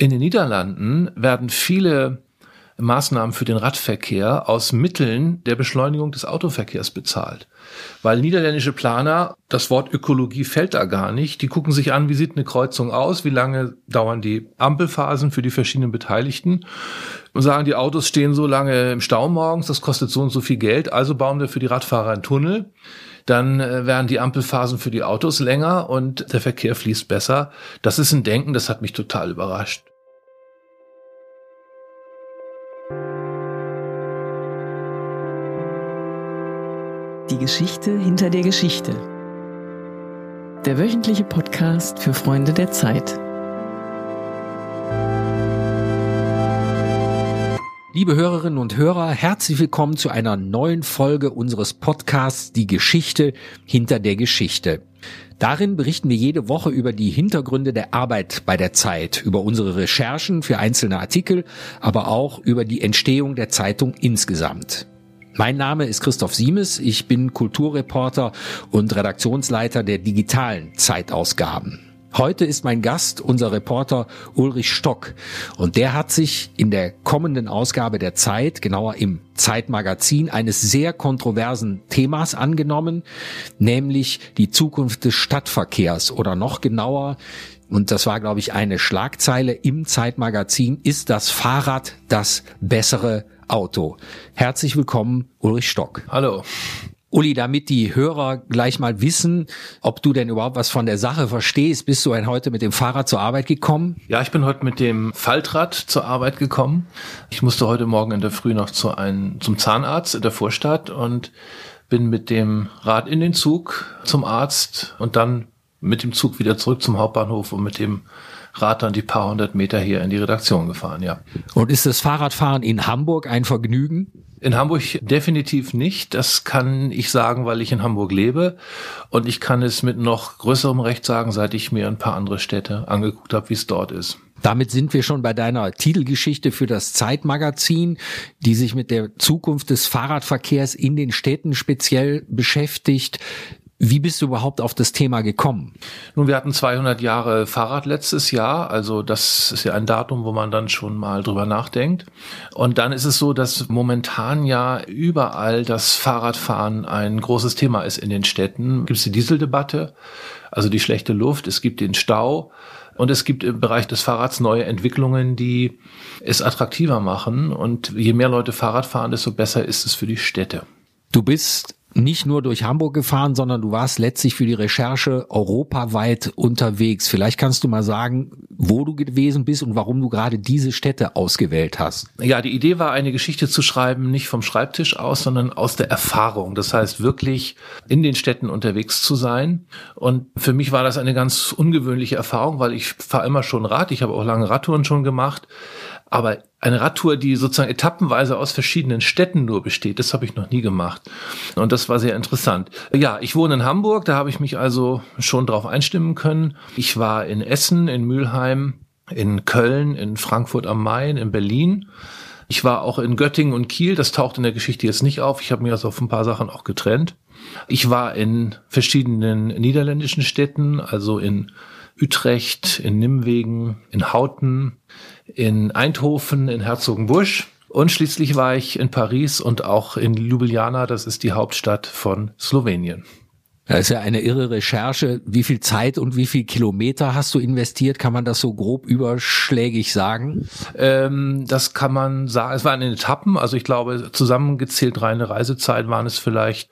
In den Niederlanden werden viele Maßnahmen für den Radverkehr aus Mitteln der Beschleunigung des Autoverkehrs bezahlt. Weil niederländische Planer, das Wort Ökologie fällt da gar nicht, die gucken sich an, wie sieht eine Kreuzung aus, wie lange dauern die Ampelphasen für die verschiedenen Beteiligten und sagen, die Autos stehen so lange im Stau morgens, das kostet so und so viel Geld, also bauen wir für die Radfahrer einen Tunnel. Dann äh, werden die Ampelphasen für die Autos länger und der Verkehr fließt besser. Das ist ein Denken, das hat mich total überrascht. Die Geschichte hinter der Geschichte. Der wöchentliche Podcast für Freunde der Zeit. Liebe Hörerinnen und Hörer, herzlich willkommen zu einer neuen Folge unseres Podcasts Die Geschichte hinter der Geschichte. Darin berichten wir jede Woche über die Hintergründe der Arbeit bei der Zeit, über unsere Recherchen für einzelne Artikel, aber auch über die Entstehung der Zeitung insgesamt. Mein Name ist Christoph Siemes, ich bin Kulturreporter und Redaktionsleiter der digitalen Zeitausgaben. Heute ist mein Gast unser Reporter Ulrich Stock. Und der hat sich in der kommenden Ausgabe der Zeit, genauer im Zeitmagazin, eines sehr kontroversen Themas angenommen, nämlich die Zukunft des Stadtverkehrs. Oder noch genauer, und das war, glaube ich, eine Schlagzeile im Zeitmagazin, ist das Fahrrad das bessere Auto. Herzlich willkommen, Ulrich Stock. Hallo. Uli, damit die Hörer gleich mal wissen, ob du denn überhaupt was von der Sache verstehst, bist du heute mit dem Fahrrad zur Arbeit gekommen? Ja, ich bin heute mit dem Faltrad zur Arbeit gekommen. Ich musste heute Morgen in der Früh noch zu einem, zum Zahnarzt in der Vorstadt und bin mit dem Rad in den Zug zum Arzt und dann mit dem Zug wieder zurück zum Hauptbahnhof und mit dem Rad dann die paar hundert Meter hier in die Redaktion gefahren, ja. Und ist das Fahrradfahren in Hamburg ein Vergnügen? In Hamburg definitiv nicht. Das kann ich sagen, weil ich in Hamburg lebe. Und ich kann es mit noch größerem Recht sagen, seit ich mir ein paar andere Städte angeguckt habe, wie es dort ist. Damit sind wir schon bei deiner Titelgeschichte für das Zeitmagazin, die sich mit der Zukunft des Fahrradverkehrs in den Städten speziell beschäftigt. Wie bist du überhaupt auf das Thema gekommen? Nun, wir hatten 200 Jahre Fahrrad letztes Jahr, also das ist ja ein Datum, wo man dann schon mal drüber nachdenkt. Und dann ist es so, dass momentan ja überall das Fahrradfahren ein großes Thema ist in den Städten. Gibt es die Dieseldebatte, also die schlechte Luft, es gibt den Stau. Und es gibt im Bereich des Fahrrads neue Entwicklungen, die es attraktiver machen. Und je mehr Leute Fahrrad fahren, desto besser ist es für die Städte. Du bist nicht nur durch Hamburg gefahren, sondern du warst letztlich für die Recherche europaweit unterwegs. Vielleicht kannst du mal sagen, wo du gewesen bist und warum du gerade diese Städte ausgewählt hast. Ja, die Idee war, eine Geschichte zu schreiben, nicht vom Schreibtisch aus, sondern aus der Erfahrung. Das heißt, wirklich in den Städten unterwegs zu sein. Und für mich war das eine ganz ungewöhnliche Erfahrung, weil ich fahre immer schon Rad. Ich habe auch lange Radtouren schon gemacht. Aber eine Radtour, die sozusagen etappenweise aus verschiedenen Städten nur besteht, das habe ich noch nie gemacht. Und das war sehr interessant. Ja, ich wohne in Hamburg, da habe ich mich also schon drauf einstimmen können. Ich war in Essen, in Mülheim, in Köln, in Frankfurt am Main, in Berlin. Ich war auch in Göttingen und Kiel, das taucht in der Geschichte jetzt nicht auf. Ich habe mir also auf ein paar Sachen auch getrennt. Ich war in verschiedenen niederländischen Städten, also in Utrecht, in Nimwegen, in Hauten, in Eindhoven, in Herzogenbusch. Und schließlich war ich in Paris und auch in Ljubljana, das ist die Hauptstadt von Slowenien. Das ist ja eine irre Recherche. Wie viel Zeit und wie viel Kilometer hast du investiert? Kann man das so grob überschlägig sagen? Ähm, das kann man sagen. Es waren in Etappen. Also ich glaube, zusammengezählt reine Reisezeit waren es vielleicht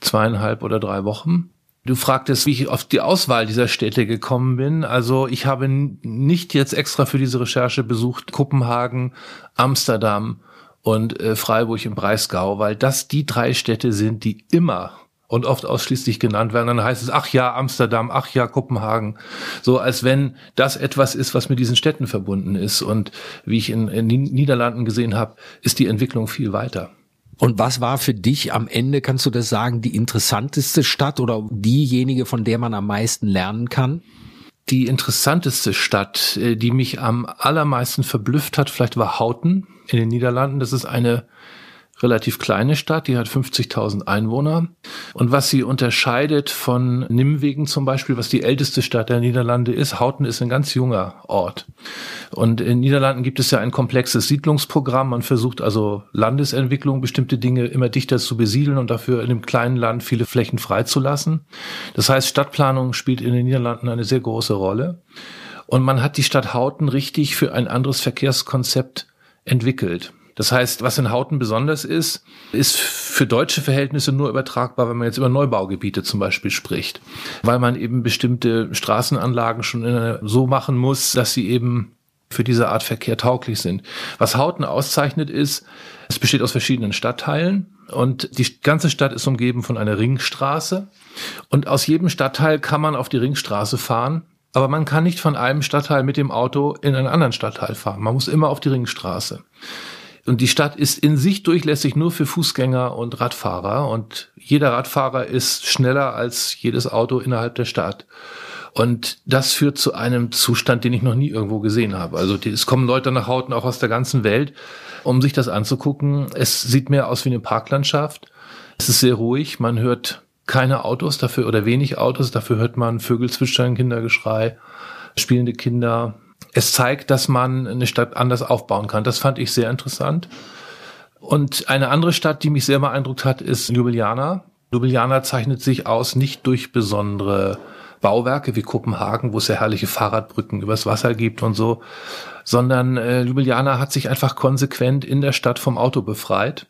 zweieinhalb oder drei Wochen. Du fragtest, wie ich auf die Auswahl dieser Städte gekommen bin. Also ich habe nicht jetzt extra für diese Recherche besucht Kopenhagen, Amsterdam und äh, Freiburg im Breisgau, weil das die drei Städte sind, die immer und oft ausschließlich genannt werden. Dann heißt es, ach ja, Amsterdam, ach ja, Kopenhagen. So als wenn das etwas ist, was mit diesen Städten verbunden ist. Und wie ich in, in den Niederlanden gesehen habe, ist die Entwicklung viel weiter. Und was war für dich am Ende, kannst du das sagen, die interessanteste Stadt oder diejenige, von der man am meisten lernen kann? Die interessanteste Stadt, äh, die mich am allermeisten verblüfft hat, vielleicht war Hauten in den Niederlanden. Das ist eine relativ kleine Stadt, die hat 50.000 Einwohner. Und was sie unterscheidet von Nimwegen zum Beispiel, was die älteste Stadt der Niederlande ist, Houten ist ein ganz junger Ort. Und in Niederlanden gibt es ja ein komplexes Siedlungsprogramm. Man versucht also Landesentwicklung, bestimmte Dinge immer dichter zu besiedeln und dafür in dem kleinen Land viele Flächen freizulassen. Das heißt, Stadtplanung spielt in den Niederlanden eine sehr große Rolle. Und man hat die Stadt Houten richtig für ein anderes Verkehrskonzept entwickelt. Das heißt, was in Hauten besonders ist, ist für deutsche Verhältnisse nur übertragbar, wenn man jetzt über Neubaugebiete zum Beispiel spricht, weil man eben bestimmte Straßenanlagen schon so machen muss, dass sie eben für diese Art Verkehr tauglich sind. Was Hauten auszeichnet ist, es besteht aus verschiedenen Stadtteilen und die ganze Stadt ist umgeben von einer Ringstraße und aus jedem Stadtteil kann man auf die Ringstraße fahren aber man kann nicht von einem Stadtteil mit dem Auto in einen anderen Stadtteil fahren. Man muss immer auf die Ringstraße. Und die Stadt ist in sich durchlässig nur für Fußgänger und Radfahrer. Und jeder Radfahrer ist schneller als jedes Auto innerhalb der Stadt. Und das führt zu einem Zustand, den ich noch nie irgendwo gesehen habe. Also es kommen Leute nach Hauten auch aus der ganzen Welt, um sich das anzugucken. Es sieht mehr aus wie eine Parklandschaft. Es ist sehr ruhig. Man hört keine Autos dafür oder wenig Autos. Dafür hört man Vögel zwitschern, Kindergeschrei, spielende Kinder es zeigt, dass man eine Stadt anders aufbauen kann. Das fand ich sehr interessant. Und eine andere Stadt, die mich sehr beeindruckt hat, ist Ljubljana. Ljubljana zeichnet sich aus nicht durch besondere Bauwerke wie Kopenhagen, wo es ja herrliche Fahrradbrücken übers Wasser gibt und so, sondern äh, Ljubljana hat sich einfach konsequent in der Stadt vom Auto befreit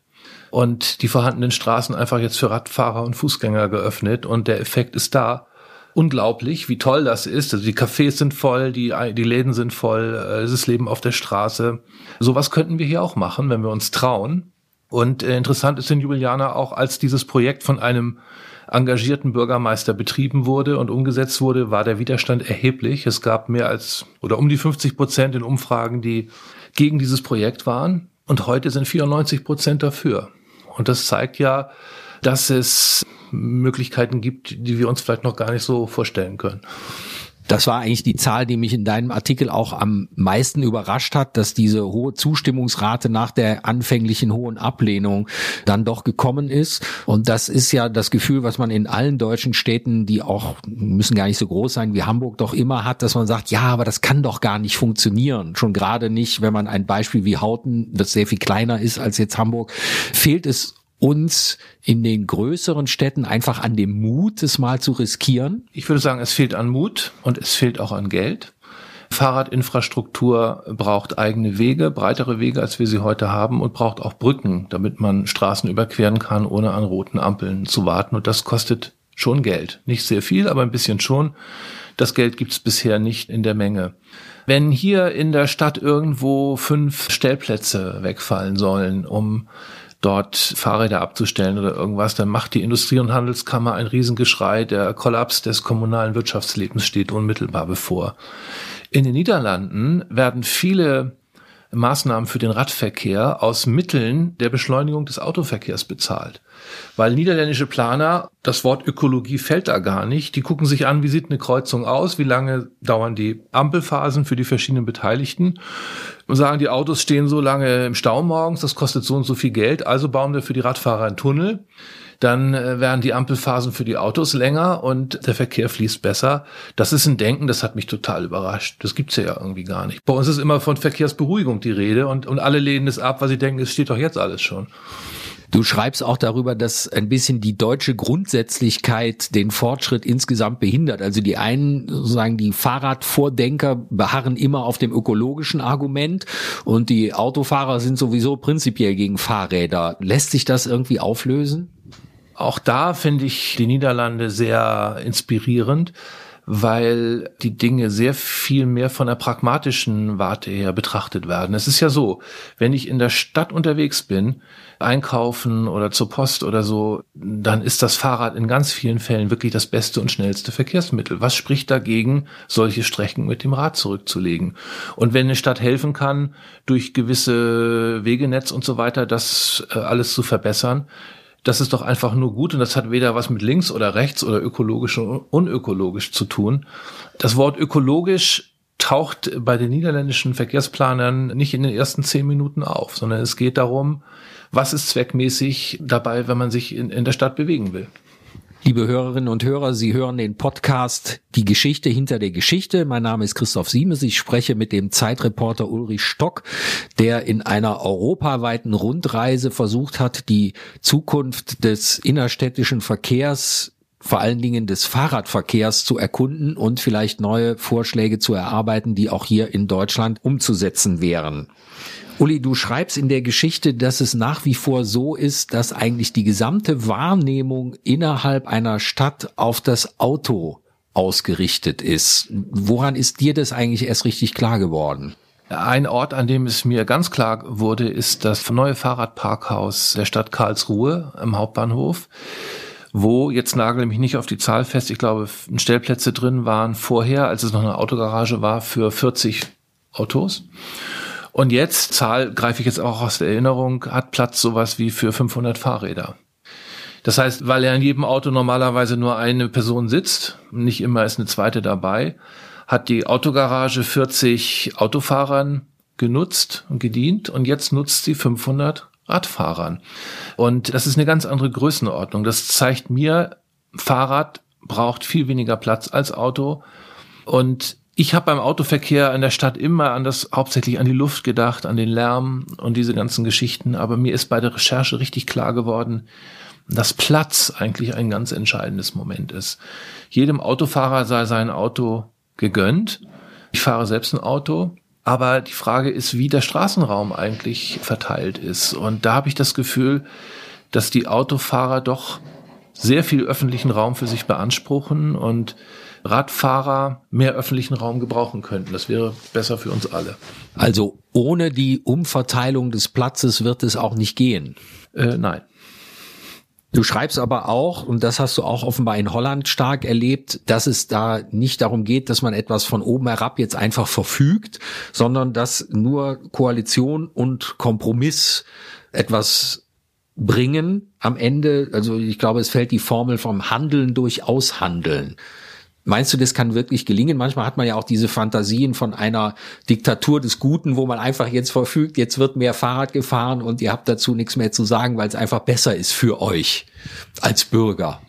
und die vorhandenen Straßen einfach jetzt für Radfahrer und Fußgänger geöffnet und der Effekt ist da unglaublich, wie toll das ist. Also die Cafés sind voll, die, die Läden sind voll, äh, es ist Leben auf der Straße. Sowas könnten wir hier auch machen, wenn wir uns trauen. Und äh, interessant ist in Jubiliana auch, als dieses Projekt von einem engagierten Bürgermeister betrieben wurde und umgesetzt wurde, war der Widerstand erheblich. Es gab mehr als oder um die 50 Prozent in Umfragen, die gegen dieses Projekt waren. Und heute sind 94 Prozent dafür. Und das zeigt ja, dass es Möglichkeiten gibt, die wir uns vielleicht noch gar nicht so vorstellen können. Das war eigentlich die Zahl, die mich in deinem Artikel auch am meisten überrascht hat, dass diese hohe Zustimmungsrate nach der anfänglichen hohen Ablehnung dann doch gekommen ist. Und das ist ja das Gefühl, was man in allen deutschen Städten, die auch müssen gar nicht so groß sein wie Hamburg, doch immer hat, dass man sagt, ja, aber das kann doch gar nicht funktionieren. Schon gerade nicht, wenn man ein Beispiel wie Hauten, das sehr viel kleiner ist als jetzt Hamburg, fehlt es uns in den größeren Städten einfach an dem Mut, es mal zu riskieren? Ich würde sagen, es fehlt an Mut und es fehlt auch an Geld. Fahrradinfrastruktur braucht eigene Wege, breitere Wege, als wir sie heute haben und braucht auch Brücken, damit man Straßen überqueren kann, ohne an roten Ampeln zu warten. Und das kostet schon Geld. Nicht sehr viel, aber ein bisschen schon. Das Geld gibt es bisher nicht in der Menge. Wenn hier in der Stadt irgendwo fünf Stellplätze wegfallen sollen, um dort Fahrräder abzustellen oder irgendwas, dann macht die Industrie- und Handelskammer ein Riesengeschrei. Der Kollaps des kommunalen Wirtschaftslebens steht unmittelbar bevor. In den Niederlanden werden viele Maßnahmen für den Radverkehr aus Mitteln der Beschleunigung des Autoverkehrs bezahlt. Weil niederländische Planer, das Wort Ökologie fällt da gar nicht, die gucken sich an, wie sieht eine Kreuzung aus, wie lange dauern die Ampelphasen für die verschiedenen Beteiligten und sagen, die Autos stehen so lange im Stau morgens, das kostet so und so viel Geld, also bauen wir für die Radfahrer einen Tunnel dann äh, werden die Ampelphasen für die Autos länger und der Verkehr fließt besser. Das ist ein Denken, das hat mich total überrascht. Das gibt's ja irgendwie gar nicht. Bei uns ist immer von Verkehrsberuhigung die Rede und, und alle lehnen es ab, weil sie denken, es steht doch jetzt alles schon. Du schreibst auch darüber, dass ein bisschen die deutsche Grundsätzlichkeit den Fortschritt insgesamt behindert. Also die einen, sozusagen die Fahrradvordenker beharren immer auf dem ökologischen Argument und die Autofahrer sind sowieso prinzipiell gegen Fahrräder. Lässt sich das irgendwie auflösen? Auch da finde ich die Niederlande sehr inspirierend, weil die Dinge sehr viel mehr von der pragmatischen Warte her betrachtet werden. Es ist ja so, wenn ich in der Stadt unterwegs bin, einkaufen oder zur Post oder so, dann ist das Fahrrad in ganz vielen Fällen wirklich das beste und schnellste Verkehrsmittel. Was spricht dagegen, solche Strecken mit dem Rad zurückzulegen? Und wenn eine Stadt helfen kann, durch gewisse Wegenetz und so weiter, das äh, alles zu verbessern, das ist doch einfach nur gut und das hat weder was mit links oder rechts oder ökologisch und unökologisch zu tun. Das Wort ökologisch taucht bei den niederländischen Verkehrsplanern nicht in den ersten zehn Minuten auf, sondern es geht darum, was ist zweckmäßig dabei, wenn man sich in, in der Stadt bewegen will. Liebe Hörerinnen und Hörer, Sie hören den Podcast Die Geschichte hinter der Geschichte. Mein Name ist Christoph Siemes. Ich spreche mit dem Zeitreporter Ulrich Stock, der in einer europaweiten Rundreise versucht hat, die Zukunft des innerstädtischen Verkehrs vor allen Dingen des Fahrradverkehrs zu erkunden und vielleicht neue Vorschläge zu erarbeiten, die auch hier in Deutschland umzusetzen wären. Uli, du schreibst in der Geschichte, dass es nach wie vor so ist, dass eigentlich die gesamte Wahrnehmung innerhalb einer Stadt auf das Auto ausgerichtet ist. Woran ist dir das eigentlich erst richtig klar geworden? Ein Ort, an dem es mir ganz klar wurde, ist das neue Fahrradparkhaus der Stadt Karlsruhe am Hauptbahnhof, wo, jetzt nagel mich nicht auf die Zahl fest, ich glaube, Stellplätze drin waren vorher, als es noch eine Autogarage war, für 40 Autos. Und jetzt, Zahl greife ich jetzt auch aus der Erinnerung, hat Platz sowas wie für 500 Fahrräder. Das heißt, weil ja in jedem Auto normalerweise nur eine Person sitzt, nicht immer ist eine zweite dabei, hat die Autogarage 40 Autofahrern genutzt und gedient und jetzt nutzt sie 500 Radfahrern. Und das ist eine ganz andere Größenordnung. Das zeigt mir, Fahrrad braucht viel weniger Platz als Auto und ich habe beim Autoverkehr in der Stadt immer an das hauptsächlich an die Luft gedacht, an den Lärm und diese ganzen Geschichten. Aber mir ist bei der Recherche richtig klar geworden, dass Platz eigentlich ein ganz entscheidendes Moment ist. Jedem Autofahrer sei sein Auto gegönnt. Ich fahre selbst ein Auto. Aber die Frage ist, wie der Straßenraum eigentlich verteilt ist. Und da habe ich das Gefühl, dass die Autofahrer doch sehr viel öffentlichen Raum für sich beanspruchen und Radfahrer mehr öffentlichen Raum gebrauchen könnten. Das wäre besser für uns alle. Also ohne die Umverteilung des Platzes wird es auch nicht gehen. Äh, nein. Du schreibst aber auch, und das hast du auch offenbar in Holland stark erlebt, dass es da nicht darum geht, dass man etwas von oben herab jetzt einfach verfügt, sondern dass nur Koalition und Kompromiss etwas bringen am Ende. Also ich glaube, es fällt die Formel vom Handeln durch Aushandeln. Meinst du, das kann wirklich gelingen? Manchmal hat man ja auch diese Fantasien von einer Diktatur des Guten, wo man einfach jetzt verfügt, jetzt wird mehr Fahrrad gefahren und ihr habt dazu nichts mehr zu sagen, weil es einfach besser ist für euch als Bürger.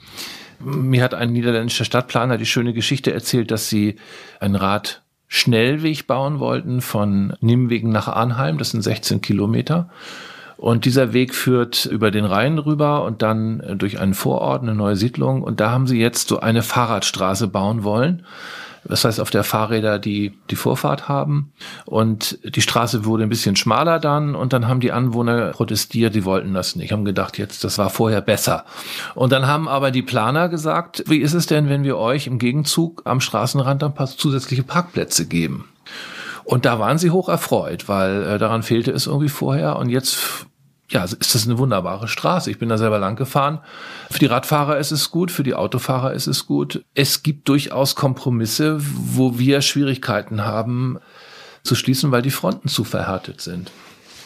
Mir hat ein niederländischer Stadtplaner die schöne Geschichte erzählt, dass sie ein Rad Schnellweg bauen wollten von Nimwegen nach Arnheim, das sind 16 Kilometer. Und dieser Weg führt über den Rhein rüber und dann äh, durch einen Vorort, eine neue Siedlung. Und da haben sie jetzt so eine Fahrradstraße bauen wollen. Das heißt, auf der Fahrräder, die die Vorfahrt haben. Und die Straße wurde ein bisschen schmaler dann. Und dann haben die Anwohner protestiert, die wollten das nicht, haben gedacht, jetzt, das war vorher besser. Und dann haben aber die Planer gesagt, wie ist es denn, wenn wir euch im Gegenzug am Straßenrand paar zusätzliche Parkplätze geben? Und da waren sie hoch erfreut, weil äh, daran fehlte es irgendwie vorher. Und jetzt ja, ist das eine wunderbare Straße. Ich bin da selber lang gefahren. Für die Radfahrer ist es gut, für die Autofahrer ist es gut. Es gibt durchaus Kompromisse, wo wir Schwierigkeiten haben zu schließen, weil die Fronten zu verhärtet sind.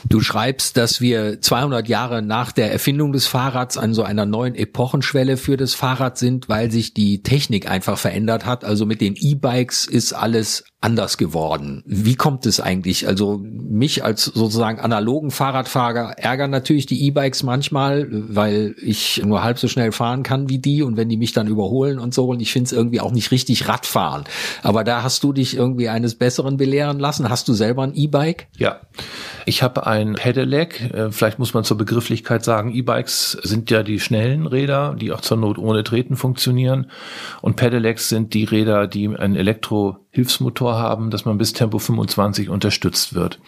Du schreibst, dass wir 200 Jahre nach der Erfindung des Fahrrads an so einer neuen Epochenschwelle für das Fahrrad sind, weil sich die Technik einfach verändert hat. Also mit den E-Bikes ist alles anders geworden. Wie kommt es eigentlich? Also mich als sozusagen analogen Fahrradfahrer ärgern natürlich die E-Bikes manchmal, weil ich nur halb so schnell fahren kann wie die und wenn die mich dann überholen und so und ich finde es irgendwie auch nicht richtig Radfahren. Aber da hast du dich irgendwie eines Besseren belehren lassen. Hast du selber ein E-Bike? Ja, ich habe ein Pedelec. Äh, vielleicht muss man zur Begrifflichkeit sagen, E-Bikes sind ja die schnellen Räder, die auch zur Not ohne Treten funktionieren und Pedelecs sind die Räder, die ein Elektro Hilfsmotor haben, dass man bis Tempo 25 unterstützt wird.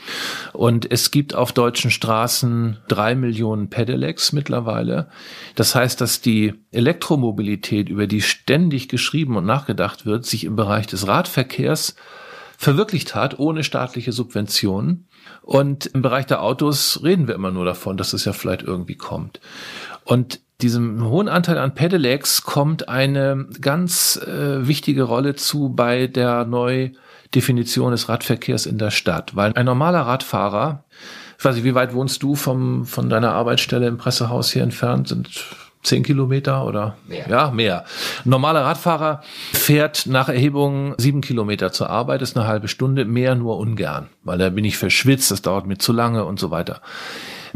Und es gibt auf deutschen Straßen drei Millionen Pedelecs mittlerweile. Das heißt, dass die Elektromobilität, über die ständig geschrieben und nachgedacht wird, sich im Bereich des Radverkehrs verwirklicht hat, ohne staatliche Subventionen. Und im Bereich der Autos reden wir immer nur davon, dass es ja vielleicht irgendwie kommt. Und diesem hohen Anteil an Pedelecs kommt eine ganz äh, wichtige Rolle zu bei der Neudefinition des Radverkehrs in der Stadt, weil ein normaler Radfahrer, ich weiß nicht, wie weit wohnst du vom, von deiner Arbeitsstelle im Pressehaus hier entfernt? Sind zehn Kilometer oder mehr. ja mehr. Ein normaler Radfahrer fährt nach Erhebung sieben Kilometer zur Arbeit, ist eine halbe Stunde, mehr nur ungern, weil da bin ich verschwitzt, das dauert mir zu lange und so weiter.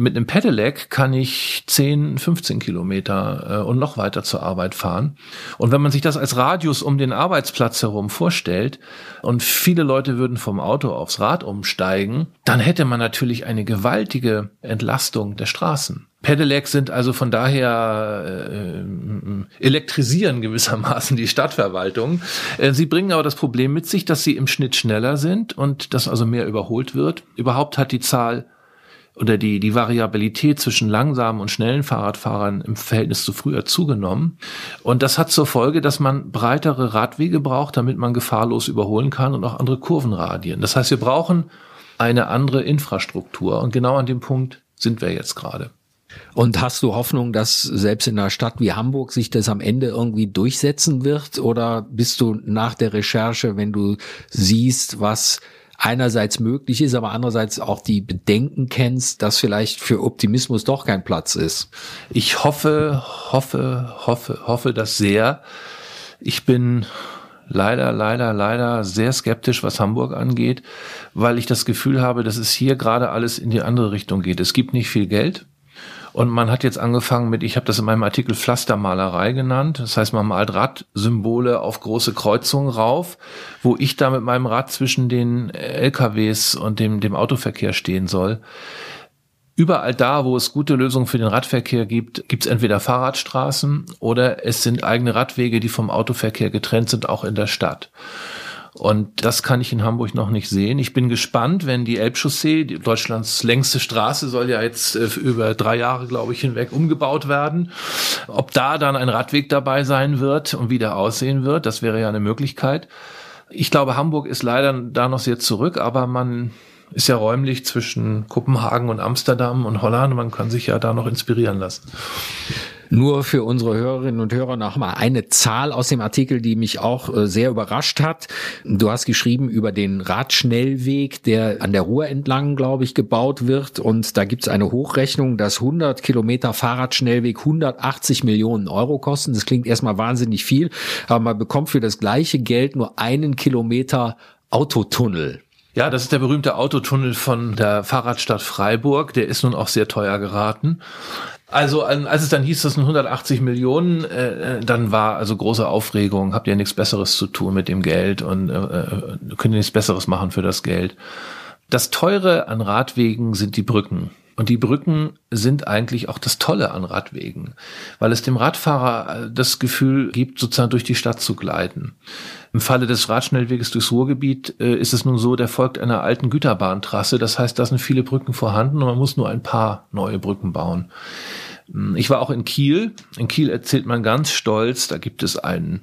Mit einem Pedelec kann ich 10, 15 Kilometer äh, und noch weiter zur Arbeit fahren. Und wenn man sich das als Radius um den Arbeitsplatz herum vorstellt und viele Leute würden vom Auto aufs Rad umsteigen, dann hätte man natürlich eine gewaltige Entlastung der Straßen. Pedelecs sind also von daher äh, elektrisieren gewissermaßen die Stadtverwaltung. Äh, sie bringen aber das Problem mit sich, dass sie im Schnitt schneller sind und dass also mehr überholt wird. Überhaupt hat die Zahl oder die, die Variabilität zwischen langsamen und schnellen Fahrradfahrern im Verhältnis zu früher zugenommen. Und das hat zur Folge, dass man breitere Radwege braucht, damit man gefahrlos überholen kann und auch andere Kurvenradien. Das heißt, wir brauchen eine andere Infrastruktur. Und genau an dem Punkt sind wir jetzt gerade. Und hast du Hoffnung, dass selbst in einer Stadt wie Hamburg sich das am Ende irgendwie durchsetzen wird? Oder bist du nach der Recherche, wenn du siehst, was einerseits möglich ist, aber andererseits auch die Bedenken kennst, dass vielleicht für Optimismus doch kein Platz ist. Ich hoffe, hoffe, hoffe, hoffe das sehr. Ich bin leider, leider, leider sehr skeptisch, was Hamburg angeht, weil ich das Gefühl habe, dass es hier gerade alles in die andere Richtung geht. Es gibt nicht viel Geld. Und man hat jetzt angefangen mit, ich habe das in meinem Artikel Pflastermalerei genannt. Das heißt, man malt Radsymbole auf große Kreuzungen rauf, wo ich da mit meinem Rad zwischen den LKWs und dem, dem Autoverkehr stehen soll. Überall da, wo es gute Lösungen für den Radverkehr gibt, gibt es entweder Fahrradstraßen oder es sind eigene Radwege, die vom Autoverkehr getrennt sind, auch in der Stadt. Und das kann ich in Hamburg noch nicht sehen. Ich bin gespannt, wenn die Elbchaussee, die Deutschlands längste Straße, soll ja jetzt äh, über drei Jahre, glaube ich, hinweg umgebaut werden. Ob da dann ein Radweg dabei sein wird und wie der aussehen wird, das wäre ja eine Möglichkeit. Ich glaube, Hamburg ist leider da noch sehr zurück, aber man ist ja räumlich zwischen Kopenhagen und Amsterdam und Holland. Man kann sich ja da noch inspirieren lassen. Nur für unsere Hörerinnen und Hörer noch mal eine Zahl aus dem Artikel, die mich auch äh, sehr überrascht hat. Du hast geschrieben über den Radschnellweg, der an der Ruhr entlang, glaube ich, gebaut wird. Und da gibt es eine Hochrechnung, dass 100 Kilometer Fahrradschnellweg 180 Millionen Euro kosten. Das klingt erstmal wahnsinnig viel, aber man bekommt für das gleiche Geld nur einen Kilometer Autotunnel. Ja, das ist der berühmte Autotunnel von der Fahrradstadt Freiburg. Der ist nun auch sehr teuer geraten. Also als es dann hieß, das sind 180 Millionen, äh, äh, dann war also große Aufregung. Habt ihr nichts Besseres zu tun mit dem Geld und äh, äh, könnt ihr nichts Besseres machen für das Geld? Das Teure an Radwegen sind die Brücken. Und die Brücken sind eigentlich auch das Tolle an Radwegen, weil es dem Radfahrer äh, das Gefühl gibt, sozusagen durch die Stadt zu gleiten. Im Falle des Radschnellweges durchs Ruhrgebiet äh, ist es nun so, der folgt einer alten Güterbahntrasse. Das heißt, da sind viele Brücken vorhanden und man muss nur ein paar neue Brücken bauen. Ich war auch in Kiel. In Kiel erzählt man ganz stolz, da gibt es einen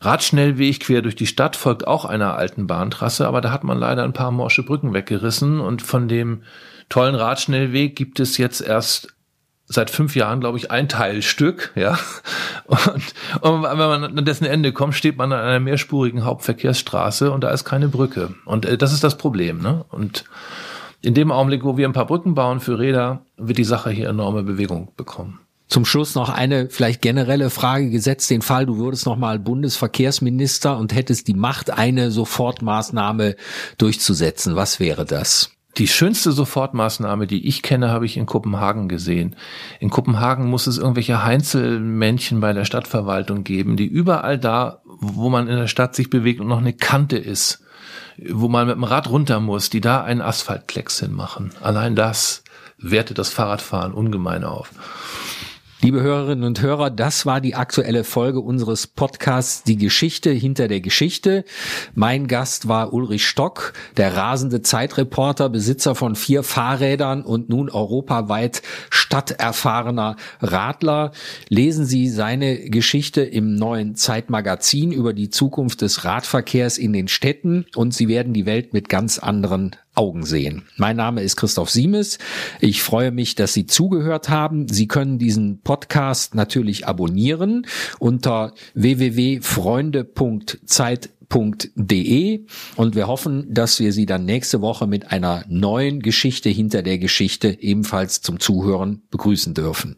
Radschnellweg quer durch die Stadt, folgt auch einer alten Bahntrasse, aber da hat man leider ein paar morsche Brücken weggerissen und von dem tollen Radschnellweg gibt es jetzt erst seit fünf Jahren, glaube ich, ein Teilstück, ja. Und, und wenn man an dessen Ende kommt, steht man an einer mehrspurigen Hauptverkehrsstraße und da ist keine Brücke. Und äh, das ist das Problem, ne? Und in dem Augenblick, wo wir ein paar Brücken bauen für Räder, wird die Sache hier enorme Bewegung bekommen. Zum Schluss noch eine vielleicht generelle Frage gesetzt den Fall, du würdest noch mal Bundesverkehrsminister und hättest die Macht, eine Sofortmaßnahme durchzusetzen. Was wäre das? Die schönste Sofortmaßnahme, die ich kenne, habe ich in Kopenhagen gesehen. In Kopenhagen muss es irgendwelche Heinzelmännchen bei der Stadtverwaltung geben, die überall da, wo man in der Stadt sich bewegt und noch eine Kante ist, wo man mit dem Rad runter muss, die da einen Asphaltklecks hinmachen. Allein das wertet das Fahrradfahren ungemein auf. Liebe Hörerinnen und Hörer, das war die aktuelle Folge unseres Podcasts Die Geschichte hinter der Geschichte. Mein Gast war Ulrich Stock, der rasende Zeitreporter, Besitzer von vier Fahrrädern und nun europaweit stadterfahrener Radler. Lesen Sie seine Geschichte im neuen Zeitmagazin über die Zukunft des Radverkehrs in den Städten und Sie werden die Welt mit ganz anderen Augen sehen. Mein Name ist Christoph Siemes. Ich freue mich, dass Sie zugehört haben. Sie können diesen Podcast natürlich abonnieren unter www.freunde.zeit.de und wir hoffen, dass wir Sie dann nächste Woche mit einer neuen Geschichte hinter der Geschichte ebenfalls zum Zuhören begrüßen dürfen.